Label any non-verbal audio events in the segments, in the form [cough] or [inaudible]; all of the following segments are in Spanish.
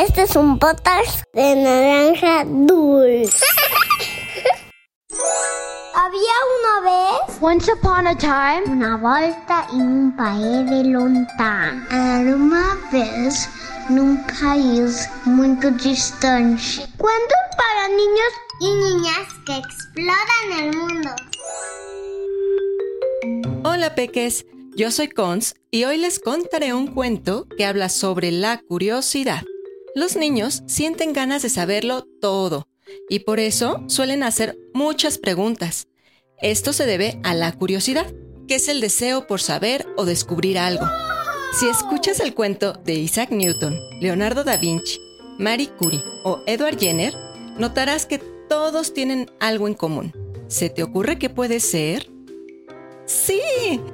Este es un potas de naranja dulce. [laughs] Había una vez Once upon a time, una volta en un país de lontano. Era una vez num país muito distante. Cuentos para niños y niñas que exploran el mundo. Hola peques, yo soy Cons y hoy les contaré un cuento que habla sobre la curiosidad. Los niños sienten ganas de saberlo todo y por eso suelen hacer muchas preguntas. Esto se debe a la curiosidad, que es el deseo por saber o descubrir algo. Si escuchas el cuento de Isaac Newton, Leonardo da Vinci, Marie Curie o Edward Jenner, notarás que todos tienen algo en común. ¿Se te ocurre qué puede ser? Sí,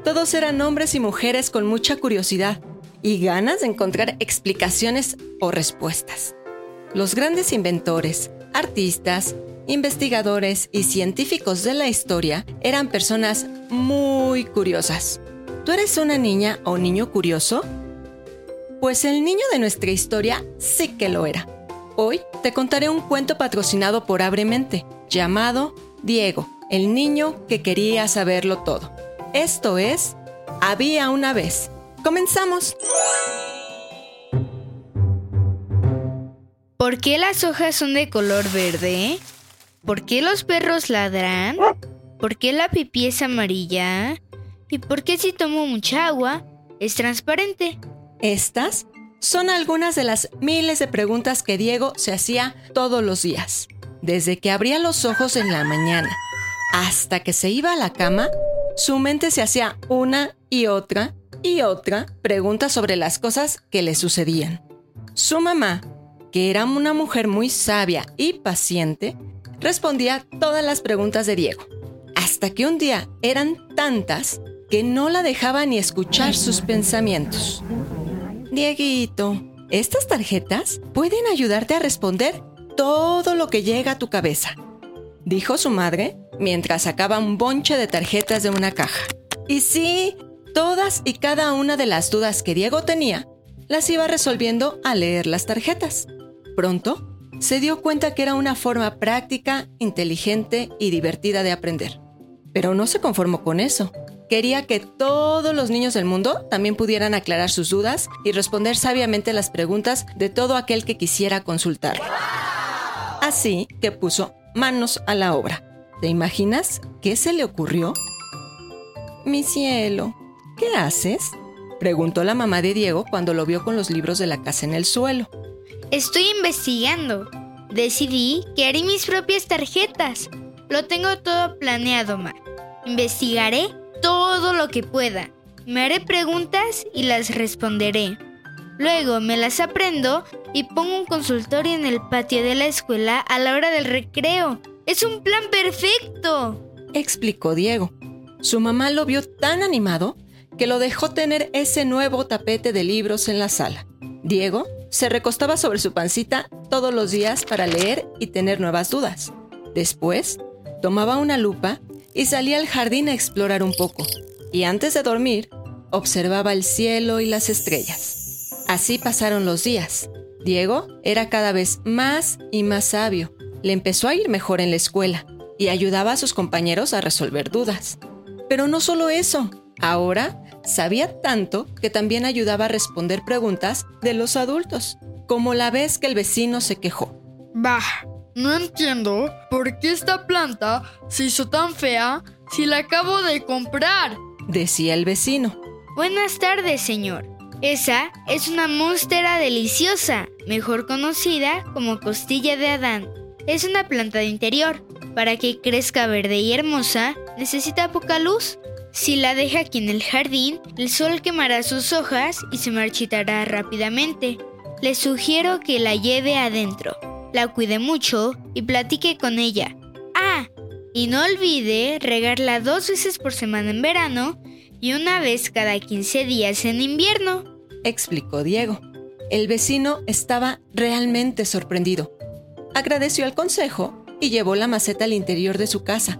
todos eran hombres y mujeres con mucha curiosidad y ganas de encontrar explicaciones o respuestas. Los grandes inventores, artistas, investigadores y científicos de la historia eran personas muy curiosas. ¿Tú eres una niña o niño curioso? Pues el niño de nuestra historia sí que lo era. Hoy te contaré un cuento patrocinado por Abremente, llamado Diego, el niño que quería saberlo todo. Esto es Había una vez. Comenzamos. ¿Por qué las hojas son de color verde? ¿Por qué los perros ladran? ¿Por qué la pipí es amarilla? ¿Y por qué si tomo mucha agua es transparente? Estas son algunas de las miles de preguntas que Diego se hacía todos los días. Desde que abría los ojos en la mañana hasta que se iba a la cama, su mente se hacía una y otra y otra pregunta sobre las cosas que le sucedían. Su mamá, que era una mujer muy sabia y paciente, respondía todas las preguntas de Diego, hasta que un día eran tantas que no la dejaba ni escuchar sus pensamientos. Dieguito, estas tarjetas pueden ayudarte a responder todo lo que llega a tu cabeza, dijo su madre mientras sacaba un bonche de tarjetas de una caja. Y sí, todas y cada una de las dudas que Diego tenía las iba resolviendo al leer las tarjetas. Pronto, se dio cuenta que era una forma práctica, inteligente y divertida de aprender. Pero no se conformó con eso. Quería que todos los niños del mundo también pudieran aclarar sus dudas y responder sabiamente las preguntas de todo aquel que quisiera consultar. Así que puso manos a la obra. ¿Te imaginas qué se le ocurrió? Mi cielo, ¿qué haces? Preguntó la mamá de Diego cuando lo vio con los libros de la casa en el suelo. Estoy investigando. Decidí que haré mis propias tarjetas. Lo tengo todo planeado, Ma. Investigaré todo lo que pueda. Me haré preguntas y las responderé. Luego me las aprendo y pongo un consultorio en el patio de la escuela a la hora del recreo. ¡Es un plan perfecto! explicó Diego. Su mamá lo vio tan animado que lo dejó tener ese nuevo tapete de libros en la sala. Diego se recostaba sobre su pancita todos los días para leer y tener nuevas dudas. Después, tomaba una lupa y salía al jardín a explorar un poco. Y antes de dormir, observaba el cielo y las estrellas. Así pasaron los días. Diego era cada vez más y más sabio. Le empezó a ir mejor en la escuela y ayudaba a sus compañeros a resolver dudas. Pero no solo eso, ahora sabía tanto que también ayudaba a responder preguntas de los adultos, como la vez que el vecino se quejó. Bah, no entiendo por qué esta planta se hizo tan fea si la acabo de comprar, decía el vecino. Buenas tardes, señor. Esa es una monstera deliciosa, mejor conocida como costilla de Adán. Es una planta de interior. Para que crezca verde y hermosa, necesita poca luz. Si la deja aquí en el jardín, el sol quemará sus hojas y se marchitará rápidamente. Le sugiero que la lleve adentro, la cuide mucho y platique con ella. Ah, y no olvide regarla dos veces por semana en verano y una vez cada 15 días en invierno, explicó Diego. El vecino estaba realmente sorprendido. Agradeció el consejo y llevó la maceta al interior de su casa,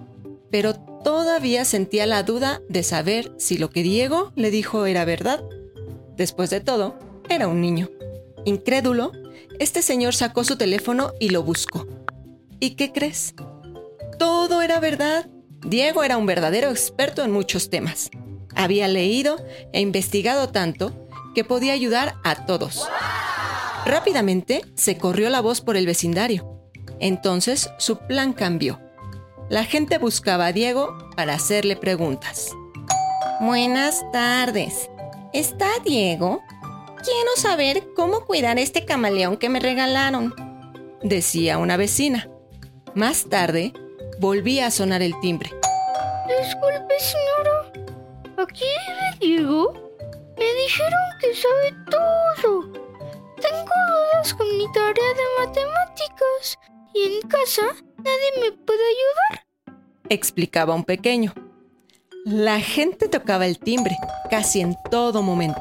pero todavía sentía la duda de saber si lo que Diego le dijo era verdad. Después de todo, era un niño. Incrédulo, este señor sacó su teléfono y lo buscó. ¿Y qué crees? Todo era verdad. Diego era un verdadero experto en muchos temas. Había leído e investigado tanto que podía ayudar a todos. Rápidamente se corrió la voz por el vecindario. Entonces su plan cambió. La gente buscaba a Diego para hacerle preguntas. Buenas tardes. ¿Está Diego? Quiero saber cómo cuidar este camaleón que me regalaron, decía una vecina. Más tarde, volvía a sonar el timbre. Disculpe, señora. ¿Aquí vive Diego? Me dijeron que sabe todo. Tengo dudas con mi tarea de matemáticas y en casa nadie me puede ayudar. Explicaba un pequeño. La gente tocaba el timbre casi en todo momento.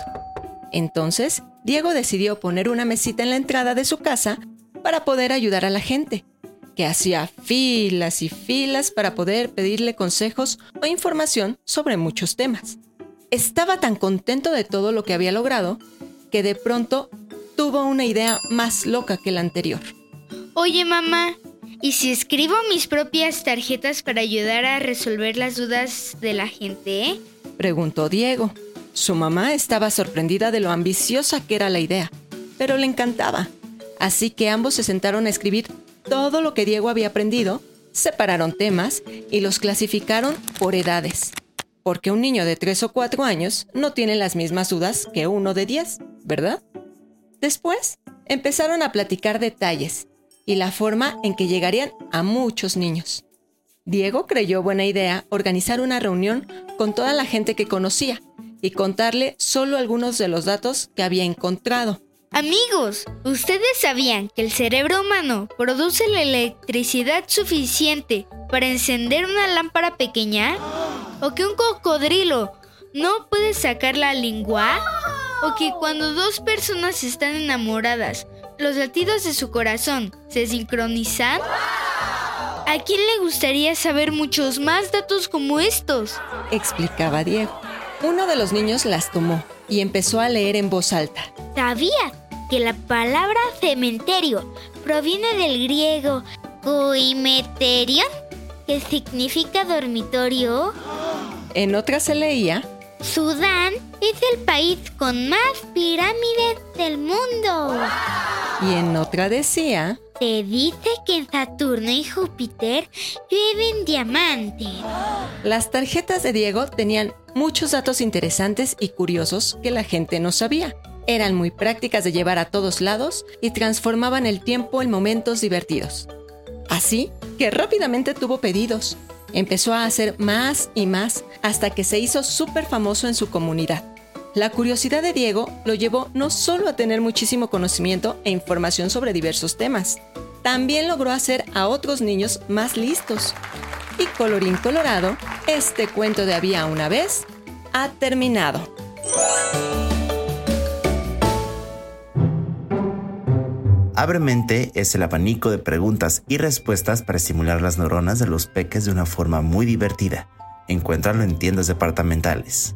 Entonces, Diego decidió poner una mesita en la entrada de su casa para poder ayudar a la gente, que hacía filas y filas para poder pedirle consejos o información sobre muchos temas. Estaba tan contento de todo lo que había logrado que de pronto tuvo una idea más loca que la anterior. Oye mamá, ¿y si escribo mis propias tarjetas para ayudar a resolver las dudas de la gente? Preguntó Diego. Su mamá estaba sorprendida de lo ambiciosa que era la idea, pero le encantaba. Así que ambos se sentaron a escribir todo lo que Diego había aprendido, separaron temas y los clasificaron por edades. Porque un niño de 3 o 4 años no tiene las mismas dudas que uno de 10, ¿verdad? Después, empezaron a platicar detalles y la forma en que llegarían a muchos niños. Diego creyó buena idea organizar una reunión con toda la gente que conocía y contarle solo algunos de los datos que había encontrado. Amigos, ¿ustedes sabían que el cerebro humano produce la electricidad suficiente para encender una lámpara pequeña? ¿O que un cocodrilo no puede sacar la lengua? ¿O que cuando dos personas están enamoradas, los latidos de su corazón se sincronizan? ¿A quién le gustaría saber muchos más datos como estos? Explicaba Diego. Uno de los niños las tomó y empezó a leer en voz alta. ¿Sabía que la palabra cementerio proviene del griego koimeterion, que significa dormitorio? En otra se leía Sudán es el país con más pirámides del mundo. Y en otra decía Se dice que en Saturno y Júpiter llueven diamantes. Las tarjetas de Diego tenían muchos datos interesantes y curiosos que la gente no sabía. Eran muy prácticas de llevar a todos lados y transformaban el tiempo en momentos divertidos. Así que rápidamente tuvo pedidos. Empezó a hacer más y más hasta que se hizo súper famoso en su comunidad. La curiosidad de Diego lo llevó no solo a tener muchísimo conocimiento e información sobre diversos temas, también logró hacer a otros niños más listos. Y colorín colorado, este cuento de había una vez ha terminado. Abremente es el abanico de preguntas y respuestas para estimular las neuronas de los peques de una forma muy divertida. Encuéntralo en tiendas departamentales.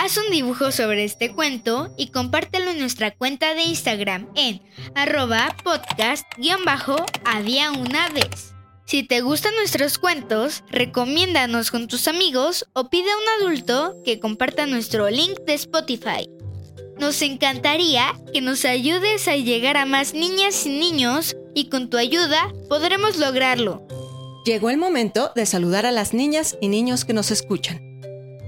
Haz un dibujo sobre este cuento y compártelo en nuestra cuenta de Instagram en arroba podcast-había una vez. Si te gustan nuestros cuentos, recomiéndanos con tus amigos o pide a un adulto que comparta nuestro link de Spotify. Nos encantaría que nos ayudes a llegar a más niñas y niños y con tu ayuda podremos lograrlo. Llegó el momento de saludar a las niñas y niños que nos escuchan.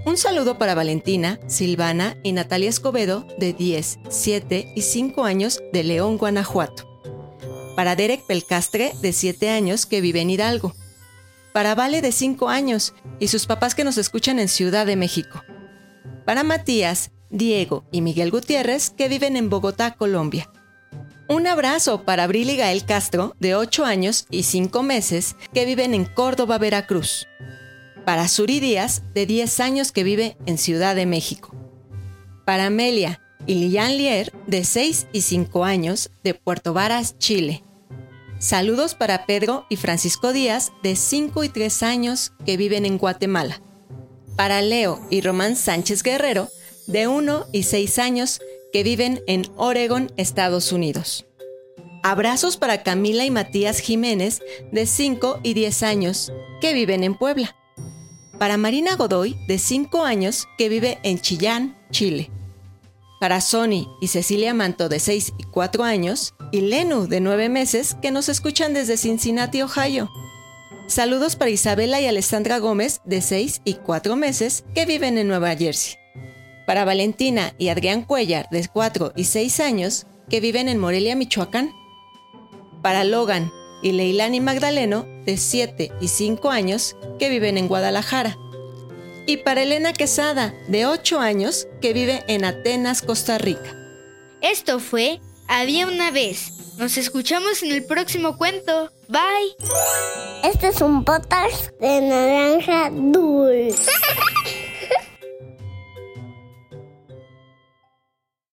Un saludo para Valentina, Silvana y Natalia Escobedo, de 10, 7 y 5 años, de León, Guanajuato. Para Derek Pelcastre, de 7 años, que vive en Hidalgo. Para Vale, de 5 años, y sus papás que nos escuchan en Ciudad de México. Para Matías, Diego y Miguel Gutiérrez, que viven en Bogotá, Colombia. Un abrazo para Abril Gael Castro, de 8 años y 5 meses, que viven en Córdoba, Veracruz. Para Suri Díaz, de 10 años, que vive en Ciudad de México. Para Amelia y Lian Lier, de 6 y 5 años, de Puerto Varas, Chile. Saludos para Pedro y Francisco Díaz, de 5 y 3 años, que viven en Guatemala. Para Leo y Román Sánchez Guerrero, de 1 y 6 años, que viven en Oregon, Estados Unidos. Abrazos para Camila y Matías Jiménez, de 5 y 10 años, que viven en Puebla. Para Marina Godoy, de 5 años, que vive en Chillán, Chile. Para Sony y Cecilia Manto, de 6 y 4 años. Y Lenu, de 9 meses, que nos escuchan desde Cincinnati, Ohio. Saludos para Isabela y Alessandra Gómez, de 6 y 4 meses, que viven en Nueva Jersey. Para Valentina y Adrián Cuellar, de 4 y 6 años, que viven en Morelia, Michoacán. Para Logan y Leilani Magdaleno, de 7 y 5 años, que viven en Guadalajara. Y para Elena Quesada, de 8 años, que vive en Atenas, Costa Rica. Esto fue Había una vez. Nos escuchamos en el próximo cuento. Bye. Este es un potas de naranja dulce. [laughs]